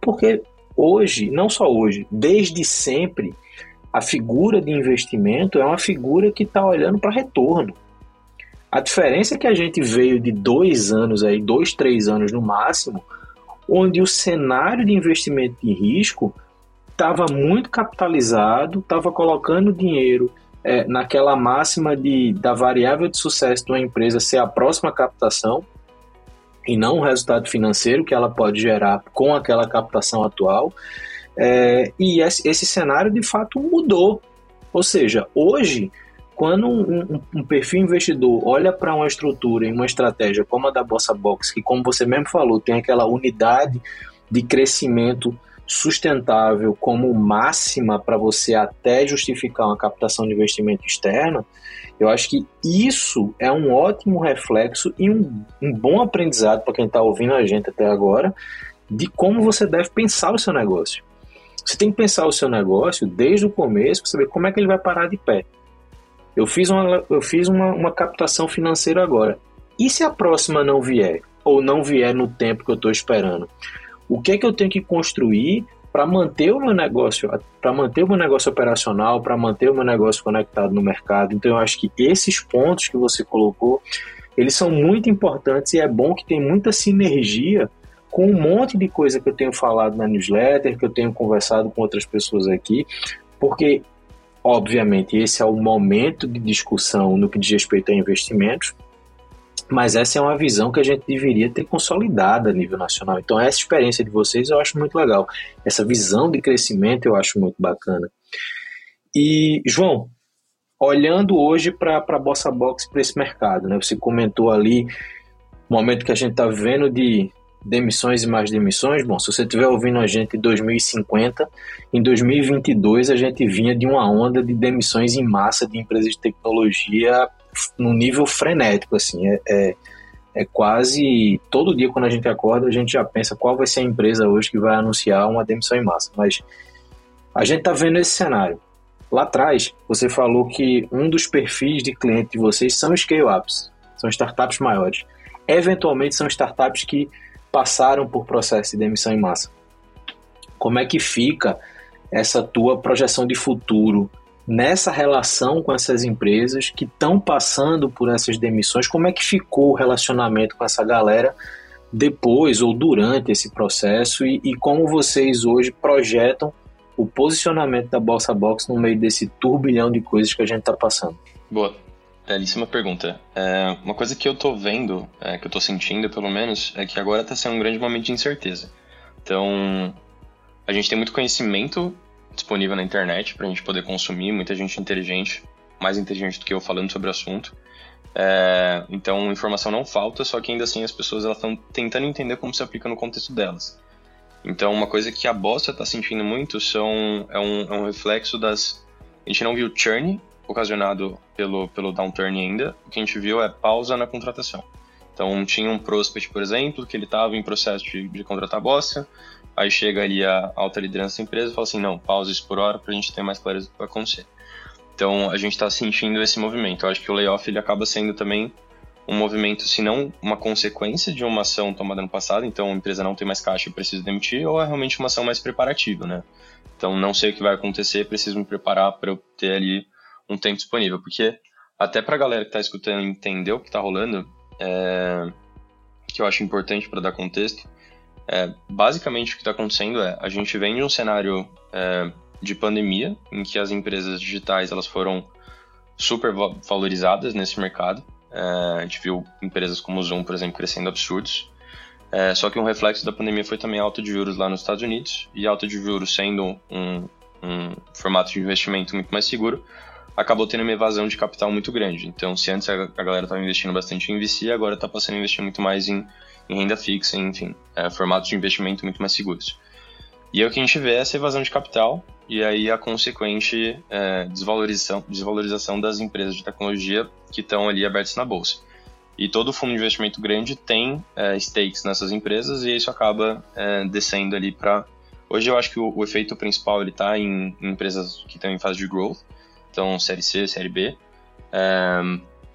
porque hoje, não só hoje, desde sempre, a figura de investimento é uma figura que está olhando para retorno. A diferença é que a gente veio de dois anos aí, dois, três anos no máximo, onde o cenário de investimento de risco estava muito capitalizado, estava colocando dinheiro é, naquela máxima de, da variável de sucesso de uma empresa ser a próxima captação e não o resultado financeiro que ela pode gerar com aquela captação atual. É, e esse, esse cenário de fato mudou. Ou seja, hoje quando um, um, perfil investidor olha para uma estrutura e uma estratégia como a da Bossa Box, que como você mesmo falou, tem aquela unidade de crescimento sustentável como máxima para você até justificar uma captação de investimento externo, eu acho que isso é um ótimo reflexo e um, um bom aprendizado para quem está ouvindo a gente até agora de como você deve pensar o seu negócio. Você tem que pensar o seu negócio desde o começo para saber como é que ele vai parar de pé. Eu fiz uma, eu fiz uma, uma captação financeira agora. E se a próxima não vier? Ou não vier no tempo que eu estou esperando? O que é que eu tenho que construir para manter o meu negócio, para manter o meu negócio operacional, para manter o meu negócio conectado no mercado. Então eu acho que esses pontos que você colocou, eles são muito importantes e é bom que tem muita sinergia com um monte de coisa que eu tenho falado na newsletter, que eu tenho conversado com outras pessoas aqui, porque obviamente esse é o momento de discussão no que diz respeito a investimentos, mas essa é uma visão que a gente deveria ter consolidada a nível nacional. Então, essa experiência de vocês eu acho muito legal. Essa visão de crescimento eu acho muito bacana. E, João, olhando hoje para a Bossa Box, para esse mercado, né? você comentou ali o momento que a gente está vivendo de demissões e mais demissões. Bom, se você estiver ouvindo a gente em 2050, em 2022 a gente vinha de uma onda de demissões em massa de empresas de tecnologia num nível frenético, assim, é, é, é, quase todo dia quando a gente acorda a gente já pensa qual vai ser a empresa hoje que vai anunciar uma demissão em massa, mas a gente está vendo esse cenário. Lá atrás, você falou que um dos perfis de cliente de vocês são scale-ups, são startups maiores. Eventualmente são startups que passaram por processo de demissão em massa. Como é que fica essa tua projeção de futuro nessa relação com essas empresas que estão passando por essas demissões, como é que ficou o relacionamento com essa galera depois ou durante esse processo e, e como vocês hoje projetam o posicionamento da Bossa Box no meio desse turbilhão de coisas que a gente está passando? Boa, belíssima pergunta. É, uma coisa que eu estou vendo, é, que eu estou sentindo pelo menos, é que agora está sendo um grande momento de incerteza. Então, a gente tem muito conhecimento disponível na internet para a gente poder consumir, muita gente inteligente, mais inteligente do que eu falando sobre o assunto. É, então, informação não falta, só que ainda assim as pessoas estão tentando entender como se aplica no contexto delas. Então, uma coisa que a Bossa está sentindo muito são, é, um, é um reflexo das... A gente não viu churn ocasionado pelo, pelo downturn ainda, o que a gente viu é pausa na contratação. Então, tinha um prospect, por exemplo, que ele estava em processo de, de contratar a Bossa, Aí chega ali a alta liderança da empresa e fala assim, não, pausa isso por hora para a gente ter mais clareza do que vai acontecer. Então a gente está sentindo esse movimento. Eu acho que o layoff ele acaba sendo também um movimento, se não uma consequência de uma ação tomada no passado, então a empresa não tem mais caixa e precisa demitir, ou é realmente uma ação mais preparativa, né? Então não sei o que vai acontecer, preciso me preparar para eu ter ali um tempo disponível, porque até para a galera que está escutando entender o que está rolando, é... que eu acho importante para dar contexto, é, basicamente, o que está acontecendo é a gente vem de um cenário é, de pandemia, em que as empresas digitais elas foram super valorizadas nesse mercado. É, a gente viu empresas como o Zoom, por exemplo, crescendo absurdos. É, só que um reflexo da pandemia foi também alta de juros lá nos Estados Unidos, e alta de juros sendo um, um formato de investimento muito mais seguro, acabou tendo uma evasão de capital muito grande. Então, se antes a, galera estava investindo bastante em VC, agora está passando a investir muito mais em em renda fixa, enfim, é, formatos de investimento muito mais seguros. E aí o que a gente vê é essa evasão de capital e aí a consequente é, desvalorização, desvalorização das empresas de tecnologia que estão ali abertas na bolsa. E todo fundo de investimento grande tem é, stakes nessas empresas e isso acaba é, descendo ali para... Hoje eu acho que o, o efeito principal ele está em, em, empresas que estão em fase de growth, então série C, série B, é,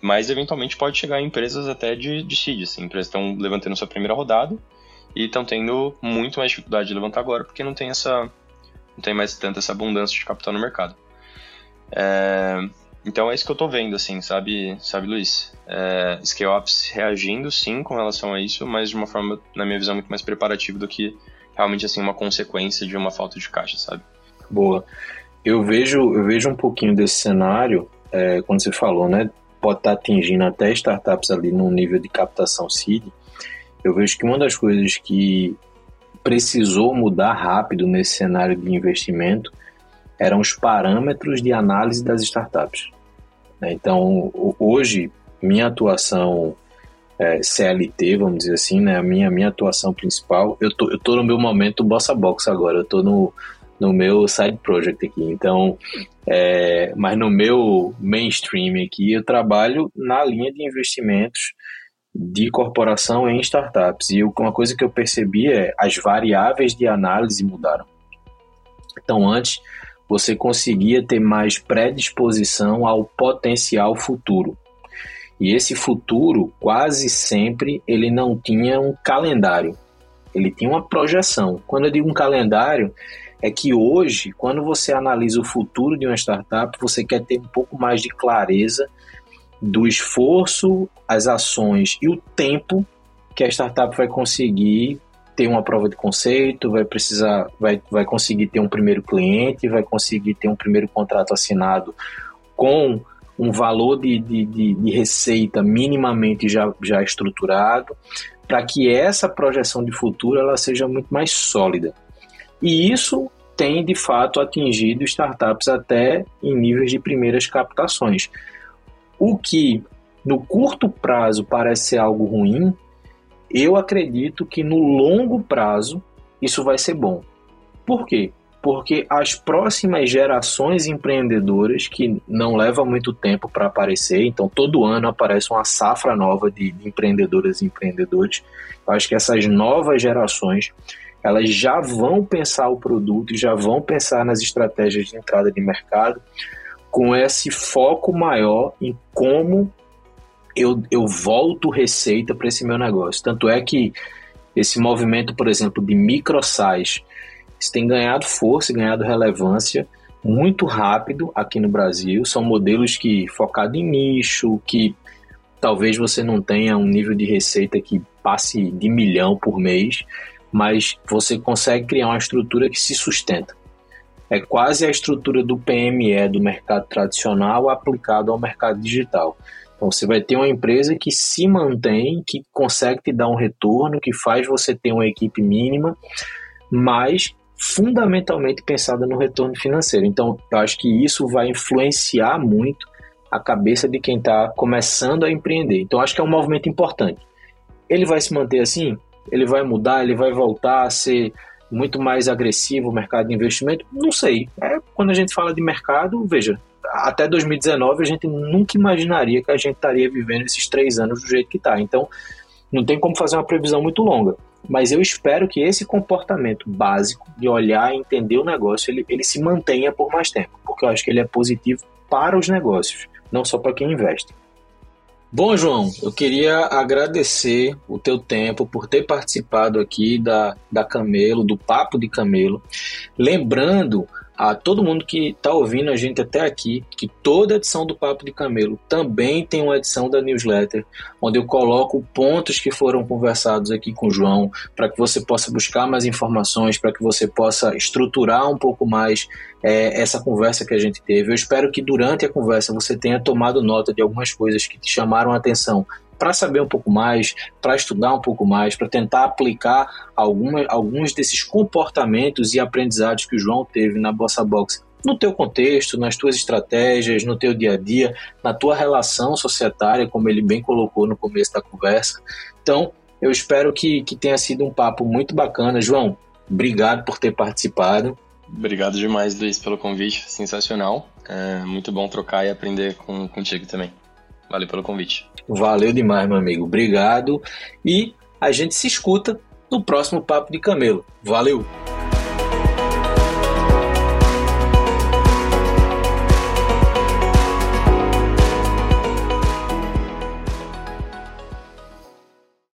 mas eventualmente pode chegar em empresas até de, de seed, assim, empresas estão levantando sua primeira rodada e estão tendo muito mais dificuldade de levantar agora porque não tem essa não tem mais tanta essa abundância de capital no mercado. É, então é isso que eu estou vendo, assim, sabe, sabe Luiz? É, Scale-ups reagindo, sim, com relação a isso, mas de uma forma, na minha visão, muito mais preparativa do que realmente, assim, uma consequência de uma falta de caixa, sabe? Boa. Eu vejo, eu vejo um pouquinho desse cenário, é, quando você falou, né, pode estar atingindo até startups ali num nível de captação seed, eu vejo que uma das coisas que precisou mudar rápido nesse cenário de investimento eram os parâmetros de análise das startups. Né? Então, hoje, minha atuação é, CLT, vamos dizer assim, né? a minha, minha atuação principal, eu tô, eu tô no meu momento Bossa Box agora, eu tô no, no meu side project aqui. Então, é, mas no meu mainstream aqui, eu trabalho na linha de investimentos de corporação em startups. E uma coisa que eu percebi é as variáveis de análise mudaram. Então, antes, você conseguia ter mais predisposição ao potencial futuro. E esse futuro, quase sempre, ele não tinha um calendário. ele tinha uma projeção. Quando eu digo um calendário, é que hoje, quando você analisa o futuro de uma startup, você quer ter um pouco mais de clareza do esforço, as ações e o tempo que a startup vai conseguir ter uma prova de conceito, vai precisar, vai, vai conseguir ter um primeiro cliente, vai conseguir ter um primeiro contrato assinado com um valor de, de, de, de receita minimamente já, já estruturado, para que essa projeção de futuro ela seja muito mais sólida. E isso tem de fato atingido startups até em níveis de primeiras captações. O que no curto prazo parece ser algo ruim, eu acredito que no longo prazo isso vai ser bom. Por quê? Porque as próximas gerações empreendedoras, que não leva muito tempo para aparecer, então todo ano aparece uma safra nova de, de empreendedoras e empreendedores. Eu acho que essas novas gerações elas já vão pensar o produto já vão pensar nas estratégias de entrada de mercado com esse foco maior em como eu, eu volto receita para esse meu negócio. Tanto é que esse movimento, por exemplo, de microsize, tem ganhado força e ganhado relevância muito rápido aqui no Brasil. São modelos que focados em nicho, que talvez você não tenha um nível de receita que passe de milhão por mês, mas você consegue criar uma estrutura que se sustenta. É quase a estrutura do PME do mercado tradicional aplicado ao mercado digital. Então você vai ter uma empresa que se mantém, que consegue te dar um retorno, que faz você ter uma equipe mínima, mas fundamentalmente pensada no retorno financeiro. Então eu acho que isso vai influenciar muito a cabeça de quem está começando a empreender. Então acho que é um movimento importante. Ele vai se manter assim? Ele vai mudar? Ele vai voltar a ser muito mais agressivo o mercado de investimento? Não sei. É, quando a gente fala de mercado, veja, até 2019 a gente nunca imaginaria que a gente estaria vivendo esses três anos do jeito que está. Então, não tem como fazer uma previsão muito longa. Mas eu espero que esse comportamento básico de olhar e entender o negócio, ele, ele se mantenha por mais tempo, porque eu acho que ele é positivo para os negócios, não só para quem investe. Bom, João, eu queria agradecer o teu tempo por ter participado aqui da, da Camelo, do Papo de Camelo. Lembrando a todo mundo que está ouvindo a gente até aqui que toda edição do Papo de Camelo também tem uma edição da newsletter, onde eu coloco pontos que foram conversados aqui com o João, para que você possa buscar mais informações, para que você possa estruturar um pouco mais é, essa conversa que a gente teve. Eu espero que durante a conversa você tenha tomado nota de algumas coisas que te chamaram a atenção para saber um pouco mais, para estudar um pouco mais, para tentar aplicar alguma, alguns desses comportamentos e aprendizados que o João teve na Bossa Box no teu contexto, nas tuas estratégias, no teu dia a dia, na tua relação societária, como ele bem colocou no começo da conversa. Então, eu espero que, que tenha sido um papo muito bacana. João, obrigado por ter participado. Obrigado demais, Luiz, pelo convite. Sensacional. É muito bom trocar e aprender com, contigo também. Valeu pelo convite. Valeu demais, meu amigo. Obrigado. E a gente se escuta no próximo Papo de Camelo. Valeu!